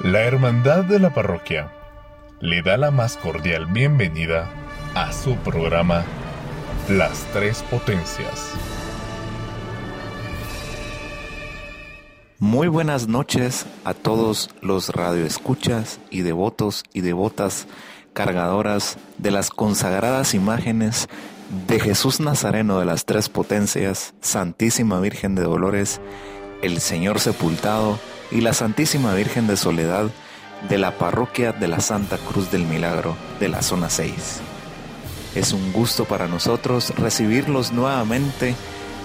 La Hermandad de la Parroquia le da la más cordial bienvenida a su programa Las Tres Potencias. Muy buenas noches a todos los radioescuchas y devotos y devotas cargadoras de las consagradas imágenes de Jesús Nazareno de las Tres Potencias, Santísima Virgen de Dolores, el Señor Sepultado y la Santísima Virgen de Soledad de la parroquia de la Santa Cruz del Milagro de la zona 6. Es un gusto para nosotros recibirlos nuevamente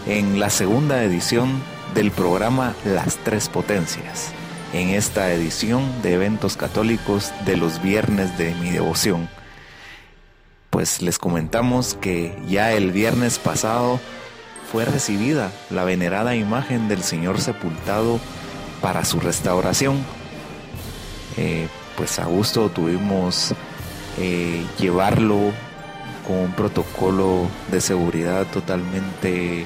en la segunda edición del programa Las Tres Potencias, en esta edición de eventos católicos de los viernes de mi devoción. Pues les comentamos que ya el viernes pasado fue recibida la venerada imagen del Señor sepultado para su restauración. Eh, pues a gusto tuvimos eh, llevarlo con un protocolo de seguridad totalmente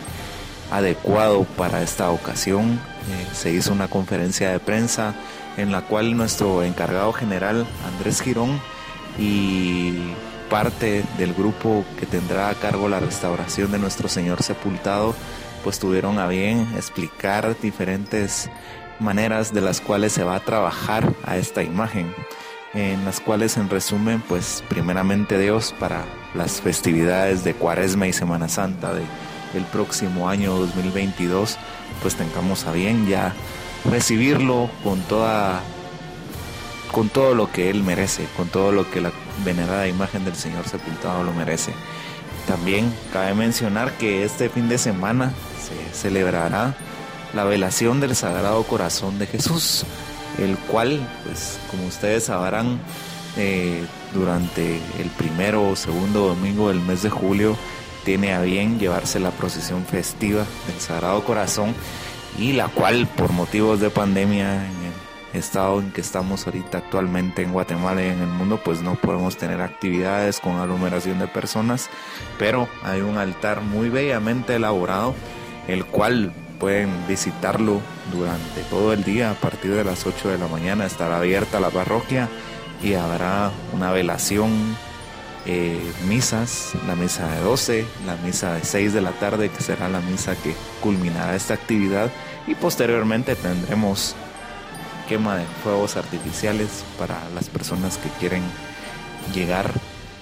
adecuado para esta ocasión. Eh, se hizo una conferencia de prensa en la cual nuestro encargado general Andrés Girón y parte del grupo que tendrá a cargo la restauración de nuestro Señor sepultado, pues tuvieron a bien explicar diferentes maneras de las cuales se va a trabajar a esta imagen, en las cuales en resumen, pues primeramente Dios para las festividades de Cuaresma y Semana Santa de el próximo año 2022, pues tengamos a bien ya recibirlo con toda con todo lo que él merece, con todo lo que la venerada imagen del Señor sepultado lo merece. También cabe mencionar que este fin de semana se celebrará la velación del Sagrado Corazón de Jesús, el cual, pues como ustedes sabrán, eh, durante el primero o segundo domingo del mes de julio tiene a bien llevarse la procesión festiva del Sagrado Corazón y la cual por motivos de pandemia en el estado en que estamos ahorita actualmente en Guatemala y en el mundo pues no podemos tener actividades con aglomeración de personas pero hay un altar muy bellamente elaborado el cual pueden visitarlo durante todo el día a partir de las 8 de la mañana estará abierta la parroquia y habrá una velación eh, misas, la misa de 12, la misa de 6 de la tarde que será la misa que culminará esta actividad. Y posteriormente tendremos quema de fuegos artificiales para las personas que quieren llegar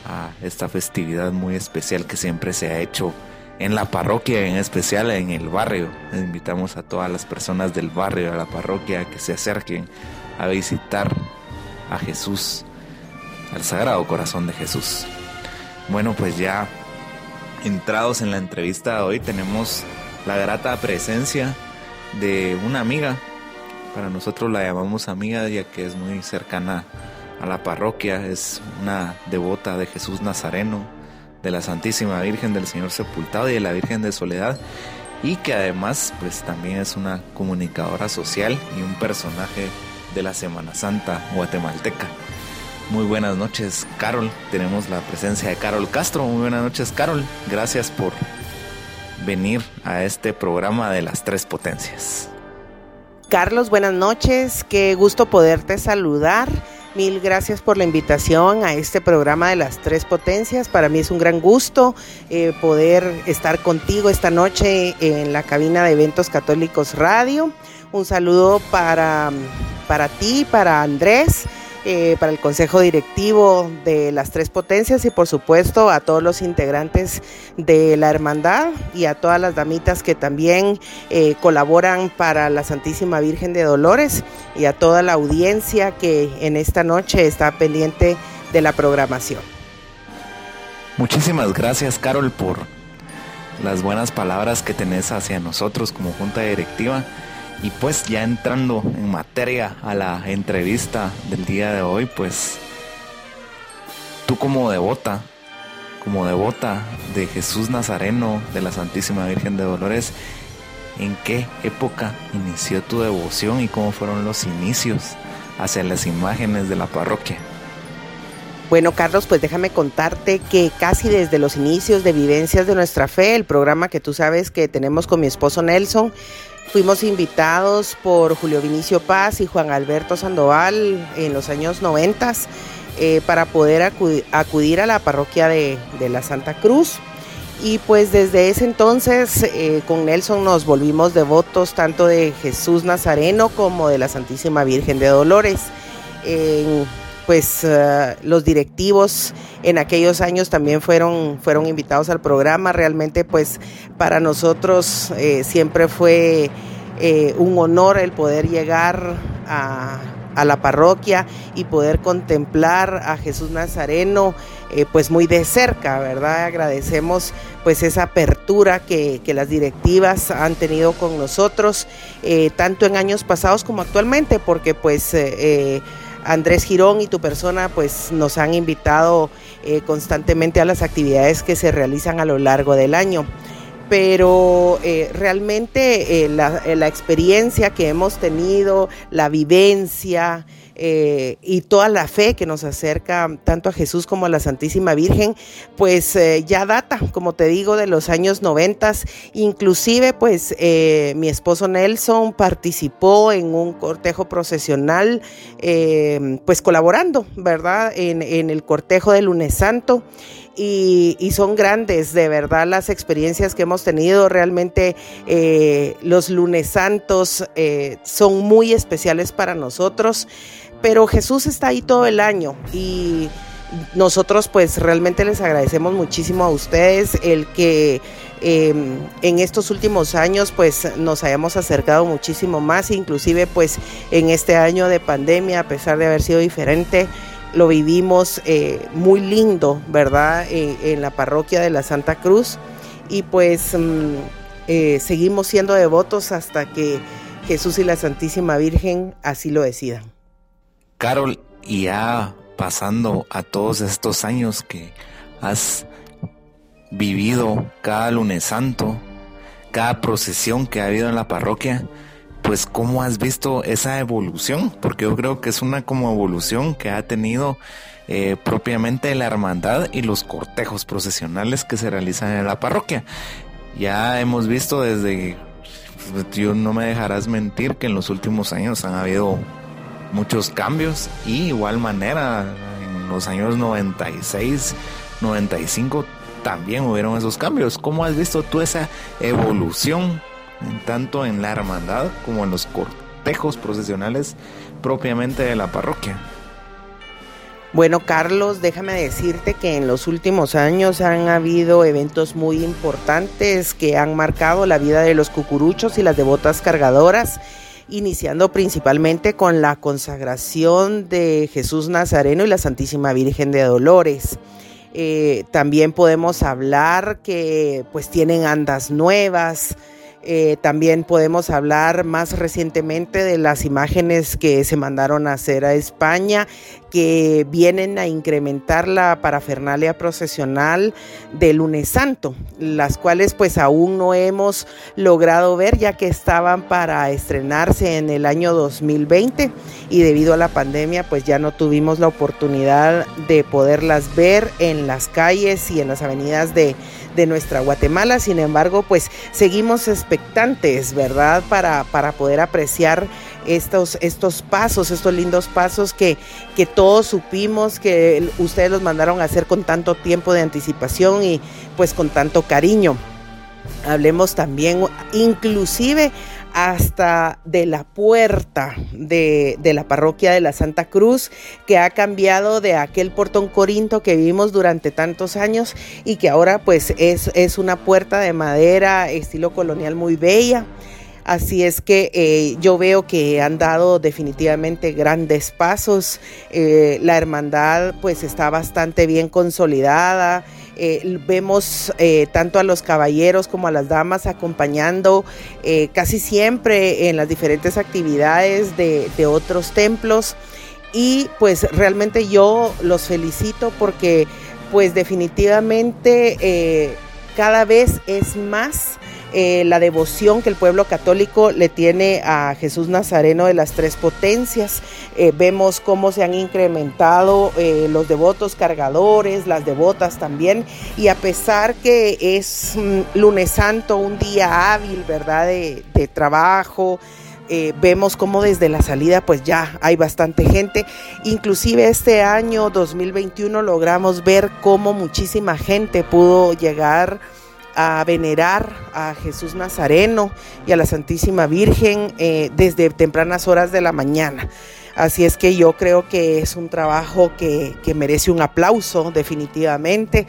a esta festividad muy especial que siempre se ha hecho en la parroquia, en especial en el barrio. Invitamos a todas las personas del barrio, a la parroquia, que se acerquen a visitar a Jesús, al Sagrado Corazón de Jesús. Bueno, pues ya entrados en la entrevista de hoy tenemos la grata presencia de una amiga. Para nosotros la llamamos amiga ya que es muy cercana a la parroquia, es una devota de Jesús Nazareno, de la Santísima Virgen del Señor Sepultado y de la Virgen de Soledad y que además pues también es una comunicadora social y un personaje de la Semana Santa guatemalteca. Muy buenas noches, Carol. Tenemos la presencia de Carol Castro. Muy buenas noches, Carol. Gracias por venir a este programa de las tres potencias. Carlos, buenas noches. Qué gusto poderte saludar Mil gracias por la invitación a este programa de las tres potencias. Para mí es un gran gusto eh, poder estar contigo esta noche en la cabina de Eventos Católicos Radio. Un saludo para, para ti, para Andrés eh, para el Consejo Directivo de las Tres Potencias y por supuesto a todos los integrantes de la Hermandad y a todas las damitas que también eh, colaboran para la Santísima Virgen de Dolores y a toda la audiencia que en esta noche está pendiente de la programación. Muchísimas gracias Carol por las buenas palabras que tenés hacia nosotros como Junta Directiva y pues ya entrando en materia a la entrevista del día de hoy, pues tú como devota, como devota de Jesús Nazareno, de la Santísima Virgen de Dolores, ¿en qué época inició tu devoción y cómo fueron los inicios hacia las imágenes de la parroquia? Bueno, Carlos, pues déjame contarte que casi desde los inicios de Vivencias de nuestra Fe, el programa que tú sabes que tenemos con mi esposo Nelson, Fuimos invitados por Julio Vinicio Paz y Juan Alberto Sandoval en los años 90 eh, para poder acudir, a la parroquia de, la Santa Cruz. Y pues desde ese entonces eh, con Nelson nos volvimos devotos tanto de Jesús Nazareno como de la Santísima Virgen de Dolores. Pues eh, los directivos en aquellos años también fueron, fueron invitados al programa. Realmente pues para nosotros siempre fue un honor el poder llegar a la parroquia y poder contemplar a Jesús Nazareno eh, pues muy de cerca, ¿verdad? Agradecemos pues esa apertura que, las directivas han tenido con nosotros, eh, tanto en años pasados como actualmente, porque pues... Eh, Andrés Girón y tu persona pues nos han invitado constantemente a las actividades que se realizan a lo largo del año. Pero eh, realmente eh, eh, la, experiencia que hemos tenido, la vivencia y toda la fe que nos acerca tanto a Jesús como a la Santísima Virgen, pues ya data, como te digo, de los años noventas. Inclusive, pues mi esposo Nelson participó en un cortejo procesional, pues colaborando, ¿verdad? En, en el cortejo del lunes santo y, son grandes, de verdad, las experiencias que hemos tenido. Realmente eh, los lunes santos eh, son muy especiales para nosotros, pero Jesús está ahí todo el año y nosotros pues realmente les agradecemos muchísimo a ustedes el que em, en estos últimos años pues nos hayamos acercado muchísimo más, inclusive pues en este año de pandemia, a pesar de haber sido diferente, lo vivimos eh, muy lindo, ¿verdad? en la parroquia de la Santa Cruz y pues mm, eh, seguimos siendo devotos hasta que Jesús y la Santísima Virgen así lo decidan. Carol, y ya pasando a todos estos años que has vivido cada lunes santo, cada procesión que ha habido en la parroquia, pues cómo has visto esa evolución, porque yo creo que es una como evolución que ha tenido eh, propiamente la hermandad y los cortejos procesionales que se realizan en la parroquia. Ya hemos visto desde, yo no me dejarás mentir que en los últimos años han habido muchos cambios y igual manera en los años 96, 95 también hubieron esos cambios. ¿Cómo has visto tú esa evolución tanto en la hermandad como en los cortejos procesionales propiamente de la parroquia. Bueno, Carlos, déjame decirte que en los últimos años han habido eventos muy importantes que han marcado la vida de los cucuruchos y las devotas cargadoras, iniciando principalmente con la consagración de Jesús Nazareno y la Santísima Virgen de Dolores. Eh, también podemos hablar que pues tienen andas nuevas, eh, también podemos hablar más recientemente de las imágenes que se mandaron a hacer a España, que vienen a incrementar la parafernalia procesional del lunes santo, las cuales pues aún no hemos logrado ver ya que estaban para estrenarse en el año 2020 y debido a la pandemia pues ya no tuvimos la oportunidad de poderlas ver en las calles y en las avenidas de de nuestra Guatemala. Sin embargo, pues seguimos expectantes, ¿verdad? Para, para poder apreciar estos, estos pasos, estos lindos pasos que, que todos supimos que ustedes los mandaron a hacer con tanto tiempo de anticipación y pues con tanto cariño. Hablemos también, inclusive hasta de la puerta de, la parroquia de la Santa Cruz, que ha cambiado de aquel portón corinto que vimos durante tantos años y que ahora pues es, es una puerta de madera estilo colonial muy bella. Así es que eh, yo veo que han dado definitivamente grandes pasos. Eh, la hermandad pues está bastante bien consolidada. Eh, vemos tanto a los caballeros como a las damas acompañando casi siempre en las diferentes actividades de, de otros templos y pues realmente yo los felicito porque pues definitivamente cada vez es más eh, la devoción que el pueblo católico le tiene a Jesús Nazareno de las tres potencias. Eh, vemos cómo se han incrementado eh, los devotos cargadores, las devotas también, y a pesar que es mm, lunes santo, un día hábil, ¿verdad? De, trabajo. vemos cómo desde la salida pues ya hay bastante gente. Inclusive este año 2021 logramos ver cómo muchísima gente pudo llegar a venerar a Jesús Nazareno y a la Santísima Virgen eh, desde tempranas horas de la mañana. Así es que yo creo que es un trabajo que, merece un aplauso definitivamente.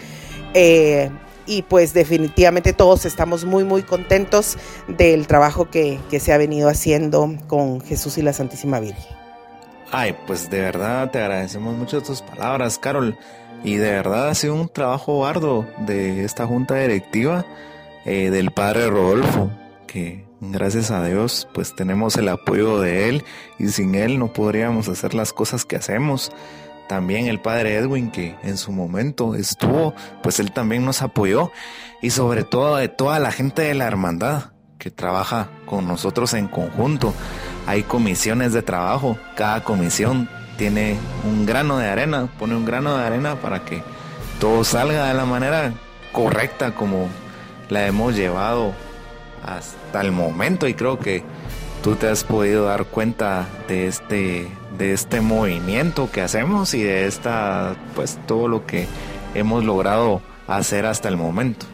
Eh, y pues definitivamente todos estamos muy muy contentos del trabajo que, que se ha venido haciendo con Jesús y la Santísima Virgen. Ay, pues de verdad te agradecemos mucho tus palabras, Carol. Y de verdad ha sido un trabajo arduo de esta junta directiva eh, del padre Rodolfo, que gracias a Dios pues tenemos el apoyo de él y sin él no podríamos hacer las cosas que hacemos. También el padre Edwin que en su momento estuvo, pues él también nos apoyó y sobre todo de toda la gente de la hermandad que trabaja con nosotros en conjunto. Hay comisiones de trabajo, cada comisión tiene un grano de arena, pone un grano de arena para que todo salga de la manera correcta como la hemos llevado hasta el momento y creo que tú te has podido dar cuenta de este de este movimiento que hacemos y de esta pues todo lo que hemos logrado hacer hasta el momento.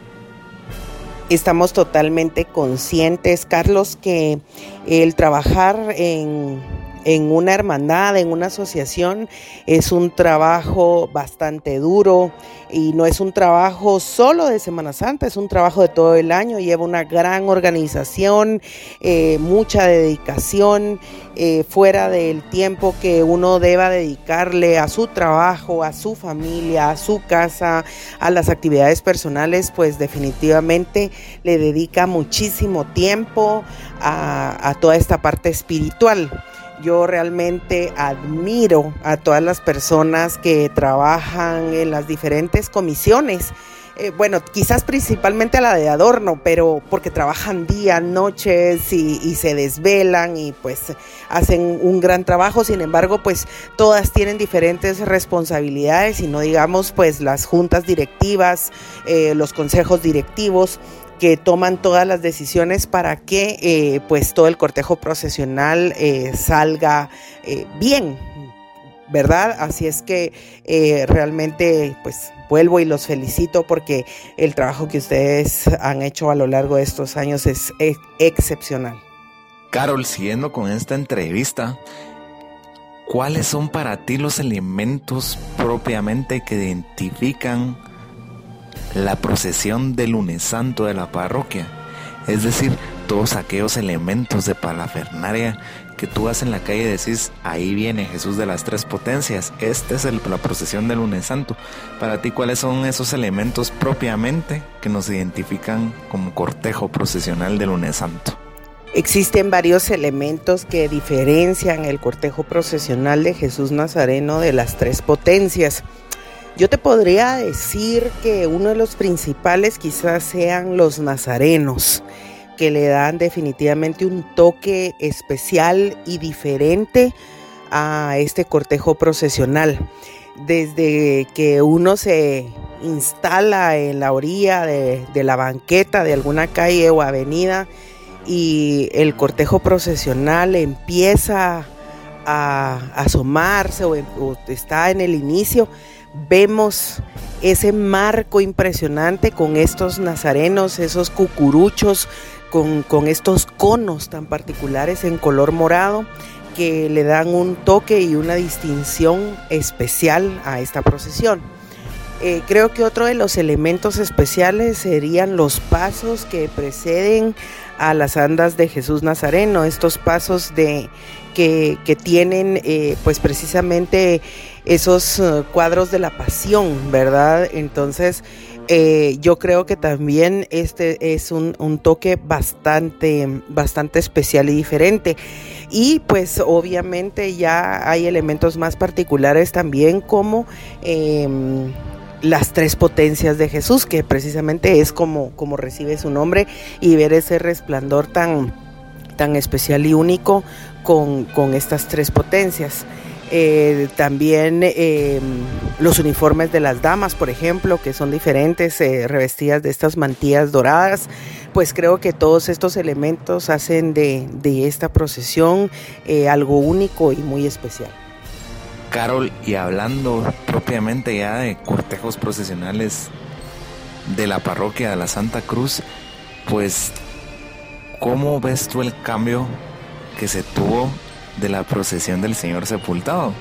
Estamos totalmente conscientes, Carlos, que el trabajar en en una hermandad, en una asociación, es un trabajo bastante duro y no es un trabajo solo de Semana Santa, es un trabajo de todo el año, lleva una gran organización, eh, mucha dedicación, eh, fuera del tiempo que uno deba dedicarle a su trabajo, a su familia, a su casa, a las actividades personales, pues definitivamente le dedica muchísimo tiempo a, a toda esta parte espiritual. Yo realmente admiro a todas las personas que trabajan en las diferentes comisiones. Eh, bueno, quizás principalmente a la de adorno, pero porque trabajan día, noches y, y, se desvelan y pues hacen un gran trabajo. Sin embargo, pues todas tienen diferentes responsabilidades y no digamos pues las juntas directivas, eh, los consejos directivos que toman todas las decisiones para que eh, pues todo el cortejo procesional eh, salga eh, bien, ¿verdad? Así es que realmente pues vuelvo y los felicito porque el trabajo que ustedes han hecho a lo largo de estos años es excepcional. Carol, siguiendo con esta entrevista, ¿cuáles son para ti los elementos propiamente que identifican la procesión del lunes santo de la parroquia, es decir, todos aquellos elementos de palafernaria que tú vas en la calle y decís, ahí viene Jesús de las tres potencias, esta es la procesión del lunes santo. Para ti, ¿cuáles son esos elementos propiamente que nos identifican como cortejo procesional del lunes santo? Existen varios elementos que diferencian el cortejo procesional de Jesús Nazareno de las tres potencias. Yo te podría decir que uno de los principales quizás sean los nazarenos, que le dan definitivamente un toque especial y diferente a este cortejo procesional. Desde que uno se instala en la orilla de, la banqueta de alguna calle o avenida y el cortejo procesional empieza a asomarse o está en el inicio, vemos ese marco impresionante con estos nazarenos, esos cucuruchos, con, estos conos tan particulares en color morado que le dan un toque y una distinción especial a esta procesión. Eh, creo que otro de los elementos especiales serían los pasos que preceden a las andas de Jesús Nazareno, estos pasos de, que, tienen eh, pues precisamente esos eh, cuadros de la pasión, ¿verdad? Entonces, eh, yo creo que también este es un, toque bastante, bastante especial y diferente. Y pues obviamente ya hay elementos más particulares también como em, las tres potencias de Jesús, que precisamente es como, como recibe su nombre, y ver ese resplandor tan, tan especial y único con, con estas tres potencias. Eh, también eh, los uniformes de las damas, por ejemplo, que son diferentes, eh, revestidas de estas mantillas doradas, pues creo que todos estos elementos hacen de, de esta procesión algo único y muy especial. Carol, y hablando propiamente ya de cortejos procesionales de la parroquia de la Santa Cruz, pues, ¿cómo ves tú el cambio que se tuvo de la procesión del Señor sepultado.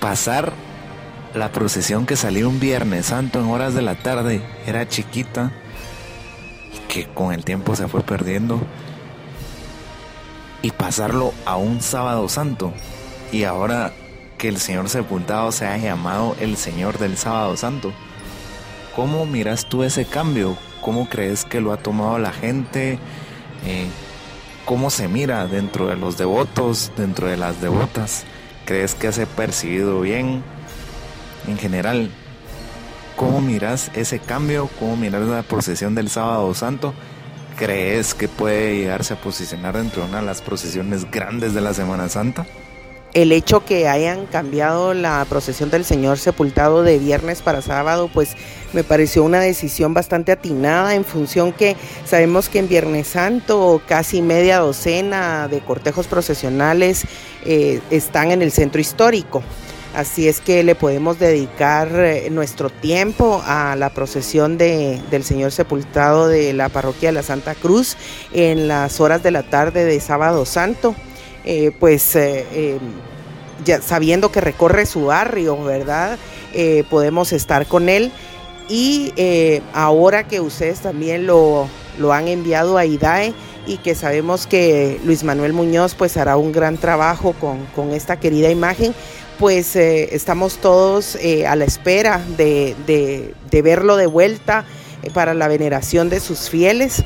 Pasar la procesión que salió un Viernes Santo en horas de la tarde era chiquita, que con el tiempo se fue perdiendo, y pasarlo a un sábado santo, y ahora que el Señor sepultado se ha llamado el Señor del sábado santo. ¿Cómo miras tú ese cambio? ¿Cómo crees que lo ha tomado la gente? Eh, cómo se mira dentro de los devotos, dentro de las devotas. ¿Crees que se ha percibido bien en general? ¿Cómo miras ese cambio? ¿Cómo miras la procesión del sábado santo? ¿Crees que puede llegarse a posicionar dentro de una de las procesiones grandes de la Semana Santa? El hecho que hayan cambiado la procesión del Señor sepultado de viernes para sábado, pues me pareció una decisión bastante atinada en función que sabemos que en Viernes Santo casi media docena de cortejos procesionales eh, están en el centro histórico. Así es que le podemos dedicar eh, nuestro tiempo a la procesión de, del Señor Sepultado de la parroquia de la Santa Cruz en las horas de la tarde de sábado santo. Eh, pues eh, em, ya sabiendo que recorre su barrio, ¿verdad? Eh, podemos estar con él. Y ahora que ustedes también lo, lo han enviado a IDAE y que sabemos que Luis Manuel Muñoz pues hará un gran trabajo con, con esta querida imagen, pues estamos todos a la espera de, de, de verlo de vuelta para la veneración de sus fieles.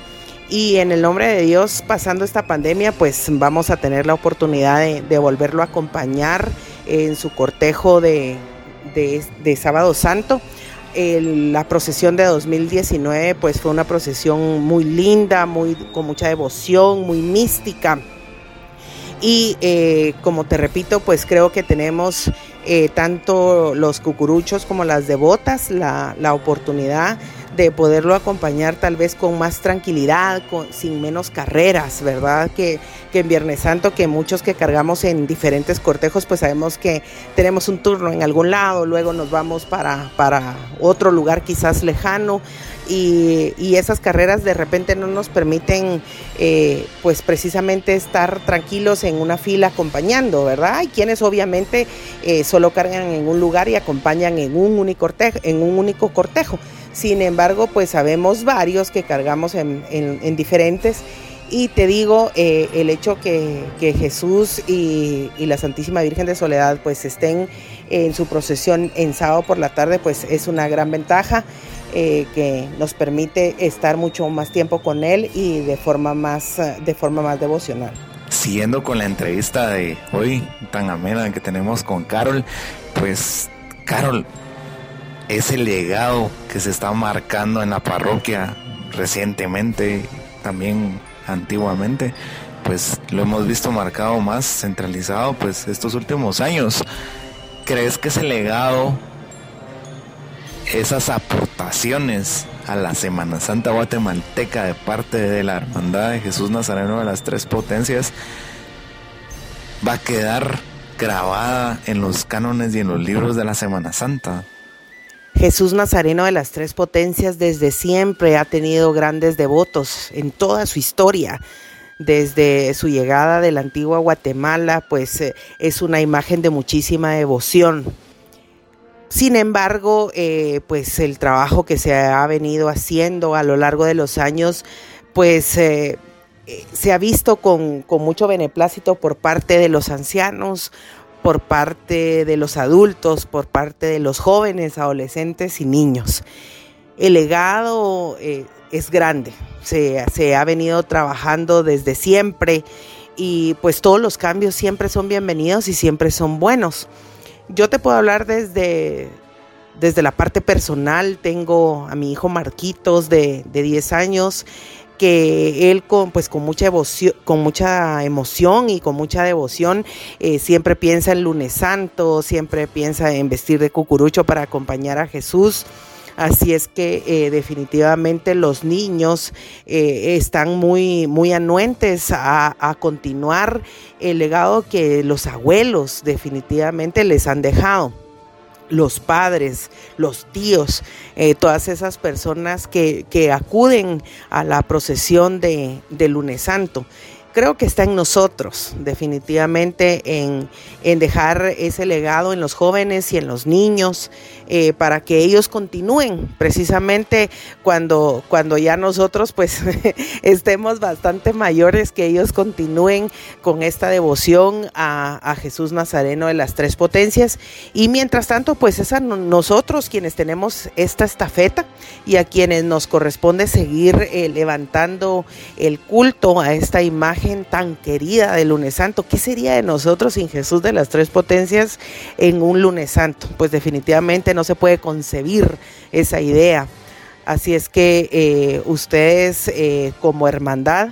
Y en el nombre de Dios, pasando esta pandemia, pues vamos a tener la oportunidad de, volverlo a acompañar en su cortejo de, Sábado Santo. la procesión de 2019 pues fue una procesión muy linda, muy, con mucha devoción, muy mística. Y eh, como te repito, pues creo que tenemos eh, tanto los cucuruchos como las devotas la, la oportunidad de poderlo acompañar tal vez con más tranquilidad, con, sin menos carreras, ¿verdad? Que, que en Viernes Santo, que muchos que cargamos en diferentes cortejos, pues sabemos que tenemos un turno en algún lado, luego nos vamos para, para otro lugar quizás lejano. Y, y, esas carreras de repente no nos permiten eh, pues precisamente estar tranquilos en una fila acompañando, ¿verdad? Hay quienes obviamente eh, solo cargan en un lugar y acompañan en un único en un único cortejo. Sin embargo, pues sabemos varios que cargamos en, diferentes. Y te digo, eh, el hecho que, Jesús y, la Santísima Virgen de Soledad pues estén en su procesión en sábado por la tarde, pues es una gran ventaja eh, que nos permite estar mucho más tiempo con Él y de forma más, de forma más devocional. Siguiendo con la entrevista de hoy tan amena que tenemos con Carol, pues Carol, ese legado que se está marcando en la parroquia recientemente, también antiguamente, pues lo hemos visto marcado más centralizado pues estos últimos años. ¿Crees que ese legado, esas aportaciones a la Semana Santa guatemalteca de parte de la Hermandad de Jesús Nazareno de las Tres Potencias va a quedar grabada en los cánones y en los libros de la Semana Santa? Jesús Nazareno de las Tres Potencias desde siempre ha tenido grandes devotos en toda su historia. Desde su llegada de la antigua Guatemala, pues eh, es una imagen de muchísima devoción. Sin embargo, eh, pues el trabajo que se ha venido haciendo a lo largo de los años, pues eh, se ha visto con, con mucho beneplácito por parte de los ancianos, por parte de los adultos, por parte de los jóvenes, adolescentes y niños. El legado eh, es grande, se, se ha venido trabajando desde siempre y pues todos los cambios siempre son bienvenidos y siempre son buenos. Yo te puedo hablar desde desde la parte personal tengo a mi hijo Marquitos de, de 10 años que él con, pues, con, mucha, emoción, con mucha emoción y con mucha devoción eh, siempre piensa en lunes santo, siempre piensa en vestir de cucurucho para acompañar a Jesús. Así es que eh, definitivamente los niños eh, están muy, muy anuentes a, a, continuar el legado que los abuelos definitivamente les han dejado los padres, los tíos, eh, todas esas personas que, que, acuden a la procesión de, de lunes santo creo que está en nosotros, definitivamente, en, en, dejar ese legado en los jóvenes y en los niños, eh, para que ellos continúen, precisamente cuando, cuando ya nosotros pues estemos bastante mayores, que ellos continúen con esta devoción a, a, Jesús Nazareno de las tres potencias. Y mientras tanto, pues es a nosotros quienes tenemos esta estafeta y a quienes nos corresponde seguir eh, levantando el culto a esta imagen tan querida del lunes santo. ¿Qué sería de nosotros sin Jesús de las tres potencias en un lunes santo? Pues definitivamente no se puede concebir esa idea. Así es que eh, ustedes eh, como hermandad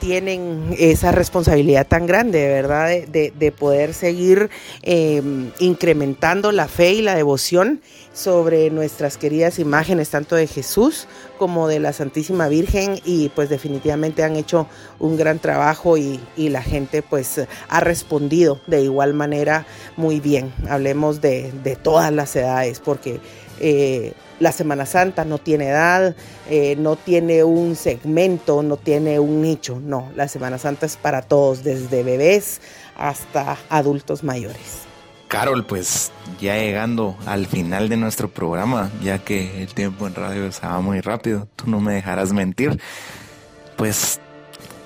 tienen esa responsabilidad tan grande, ¿verdad? De, de, poder seguir eh, incrementando la fe y la devoción sobre nuestras queridas imágenes, tanto de Jesús como de la Santísima Virgen, y pues definitivamente han hecho un gran trabajo y, la gente pues ha respondido de igual manera muy bien. Hablemos de, de todas las edades, porque eh, la Semana Santa no tiene edad, eh, no tiene un segmento, no tiene un nicho, no, la Semana Santa es para todos, desde bebés hasta adultos mayores. Carol, pues ya llegando al final de nuestro programa, ya que el tiempo en radio se va muy rápido, tú no me dejarás mentir, pues,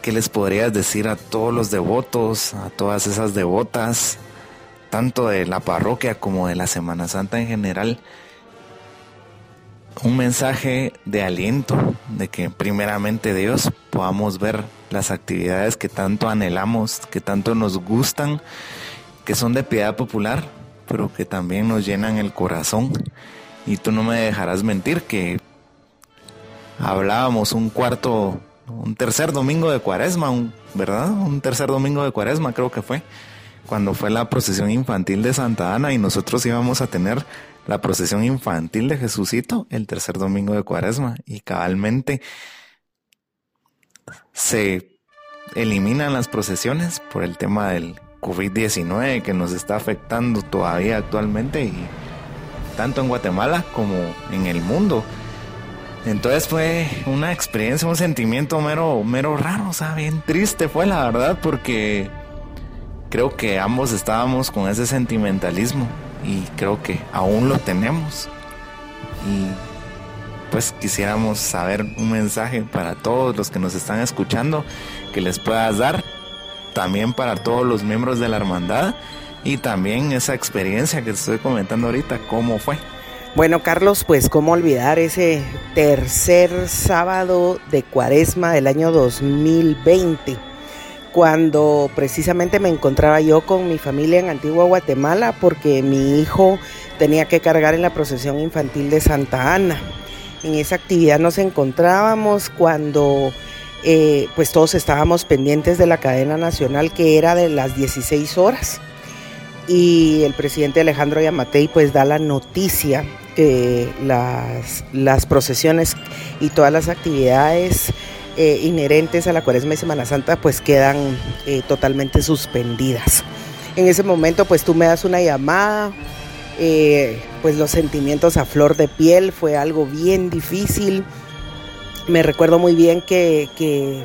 ¿qué les podrías decir a todos los devotos, a todas esas devotas, tanto de la parroquia como de la Semana Santa en general? Un mensaje de aliento, de que primeramente Dios podamos ver las actividades que tanto anhelamos, que tanto nos gustan que son de piedad popular, pero que también nos llenan el corazón. Y tú no me dejarás mentir que hablábamos un cuarto, un tercer domingo de cuaresma, ¿verdad? Un tercer domingo de cuaresma creo que fue, cuando fue la procesión infantil de Santa Ana y nosotros íbamos a tener la procesión infantil de Jesucito el tercer domingo de cuaresma y cabalmente se eliminan las procesiones por el tema del COVID-19 que nos está afectando todavía actualmente y tanto en Guatemala como en el mundo. Entonces fue una experiencia, un sentimiento mero, mero raro, o sea, bien triste fue la verdad porque creo que ambos estábamos con ese sentimentalismo y creo que aún lo tenemos. Y pues quisiéramos saber un mensaje para todos los que nos están escuchando que les puedas dar también para todos los miembros de la hermandad y también esa experiencia que te estoy comentando ahorita, cómo fue. Bueno, Carlos, pues cómo olvidar ese tercer sábado de cuaresma del año 2020, cuando precisamente me encontraba yo con mi familia en Antigua Guatemala porque mi hijo tenía que cargar en la procesión infantil de Santa Ana. En esa actividad nos encontrábamos cuando eh, pues todos estábamos pendientes de la cadena nacional que era de las 16 horas. Y el presidente Alejandro Yamatei pues da la noticia que las, las procesiones y todas las actividades eh, inherentes a la Cuaresma y Semana Santa pues quedan eh, totalmente suspendidas. En ese momento pues tú me das una llamada, pues los sentimientos a flor de piel, fue algo bien difícil me recuerdo muy bien que,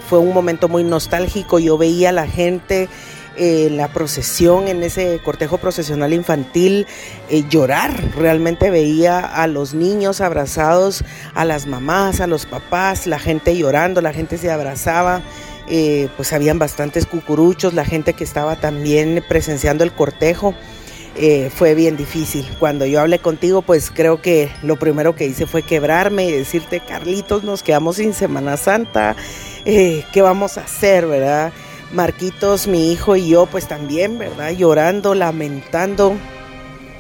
fue un momento muy nostálgico. Yo veía a la gente en la procesión, en ese cortejo procesional infantil, eh, llorar. Realmente veía a los niños abrazados, a las mamás, a los papás, la gente llorando, la gente se abrazaba. Eh, pues habían bastantes cucuruchos, la gente que estaba también presenciando el cortejo. Eh, fue bien difícil. Cuando yo hablé contigo, pues creo que lo primero que hice fue quebrarme y decirte, Carlitos, nos quedamos sin Semana Santa, eh, ¿qué vamos a hacer, verdad? Marquitos, mi hijo y yo, pues también, ¿verdad? Llorando, lamentando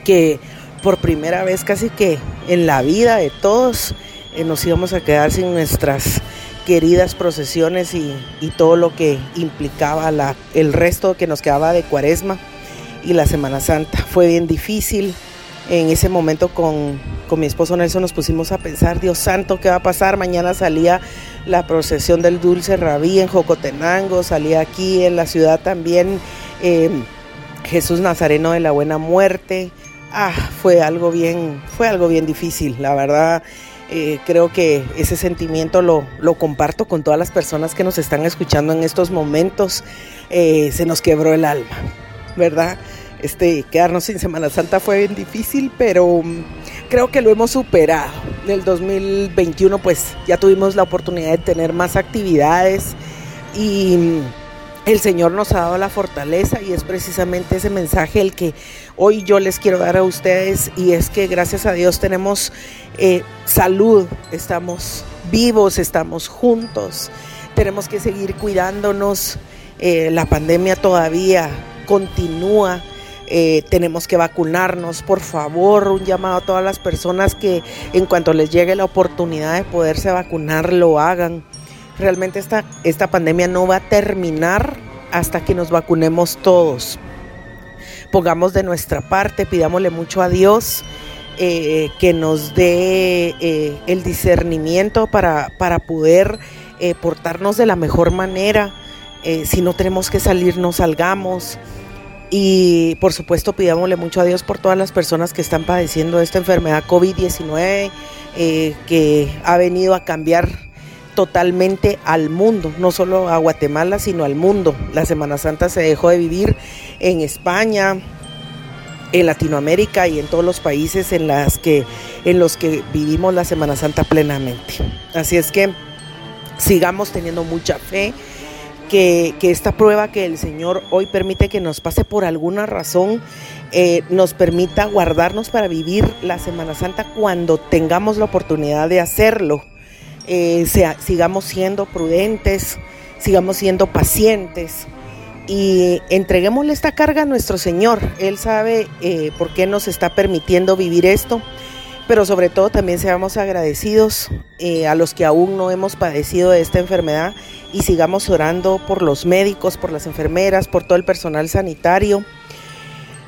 que por primera vez casi que en la vida de todos eh, nos íbamos a quedar sin nuestras queridas procesiones y, todo lo que implicaba la, el resto que nos quedaba de cuaresma y la Semana Santa. Fue bien difícil. En ese momento con, con mi esposo Nelson nos pusimos a pensar, Dios santo, ¿qué va a pasar? Mañana salía la procesión del Dulce Rabí en Jocotenango, salía aquí en la ciudad también eh, Jesús Nazareno de la Buena Muerte. Ah, fue algo bien, fue algo bien difícil, la verdad. Eh, creo que ese sentimiento lo, lo, comparto con todas las personas que nos están escuchando en estos momentos. Eh, se nos quebró el alma, ¿verdad? Este, quedarnos sin Semana Santa fue bien difícil, pero creo que lo hemos superado. En el 2021 pues ya tuvimos la oportunidad de tener más actividades y el Señor nos ha dado la fortaleza y es precisamente ese mensaje el que hoy yo les quiero dar a ustedes y es que gracias a Dios tenemos eh, salud, estamos vivos, estamos juntos, tenemos que seguir cuidándonos, eh, la pandemia todavía continúa. Eh, tenemos que vacunarnos, por favor, un llamado a todas las personas que en cuanto les llegue la oportunidad de poderse vacunar, lo hagan realmente esta, esta pandemia no va a terminar hasta que nos vacunemos todos. Pongamos de nuestra parte, pidámosle mucho a Dios eh, que nos dé eh, el discernimiento para, para poder portarnos de la mejor manera. si no tenemos que salir, no salgamos. Y por supuesto pidámosle mucho a Dios por todas las personas que están padeciendo esta enfermedad COVID-19 que ha venido a cambiar totalmente al mundo, no solo a Guatemala, sino al mundo. La Semana Santa se dejó de vivir en España, en Latinoamérica y en todos los países en los que vivimos la Semana Santa plenamente. Así es que sigamos teniendo mucha fe. Que, esta prueba que el Señor hoy permite que nos pase por alguna razón, eh, nos permita guardarnos para vivir la Semana Santa cuando tengamos la oportunidad de hacerlo. Eh, sigamos siendo prudentes, sigamos siendo pacientes y entreguémosle esta carga a nuestro Señor. Él sabe eh, por qué nos está permitiendo vivir esto, pero sobre todo también seamos agradecidos eh, a los que aún no hemos padecido de esta enfermedad y sigamos orando por los médicos, por las enfermeras, por todo el personal sanitario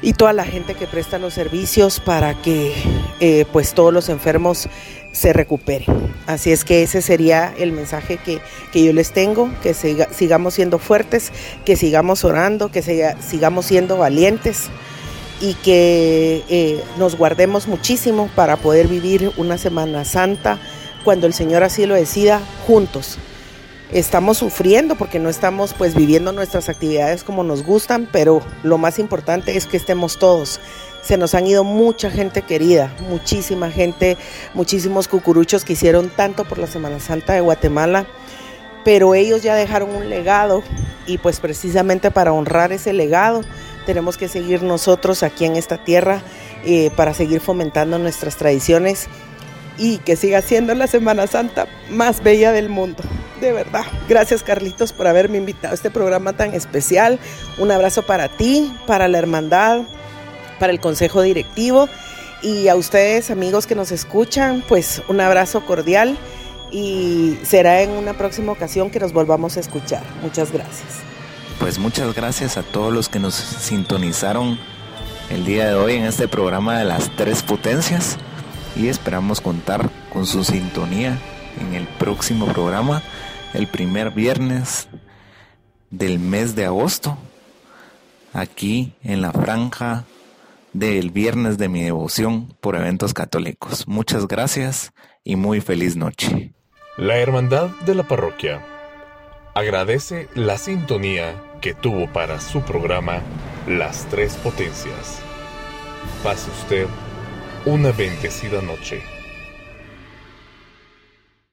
y toda la gente que presta los servicios para que pues todos los enfermos se recupere. Así es que ese sería el mensaje que, yo les tengo, que sigamos siendo fuertes, que sigamos orando, que sigamos siendo valientes y que eh, nos guardemos muchísimo para poder vivir una Semana Santa cuando el Señor así lo decida juntos. Estamos sufriendo porque no estamos pues viviendo nuestras actividades como nos gustan, pero lo más importante es que estemos todos se nos han ido mucha gente querida, muchísima gente, muchísimos cucuruchos que hicieron tanto por la Semana Santa de Guatemala, pero ellos ya dejaron un legado y pues precisamente para honrar ese legado tenemos que seguir nosotros aquí en esta tierra eh, para seguir fomentando nuestras tradiciones y que siga siendo la Semana Santa más bella del mundo. De verdad. Gracias Carlitos por haberme invitado a este programa tan especial. Un abrazo para ti, para la hermandad, para el consejo directivo. Y a ustedes, amigos que nos escuchan, pues un abrazo cordial y será en una próxima ocasión que nos volvamos a escuchar. Muchas gracias. Pues muchas gracias a todos los que nos sintonizaron el día de hoy en este programa de las tres potencias y esperamos contar con su sintonía en el próximo programa, el primer viernes del mes de agosto, aquí en la franja del viernes de mi devoción por eventos católicos. Muchas gracias y muy feliz noche. La Hermandad de la Parroquia agradece la sintonía que tuvo para su programa Las Tres Potencias. Pase usted una bendecida noche.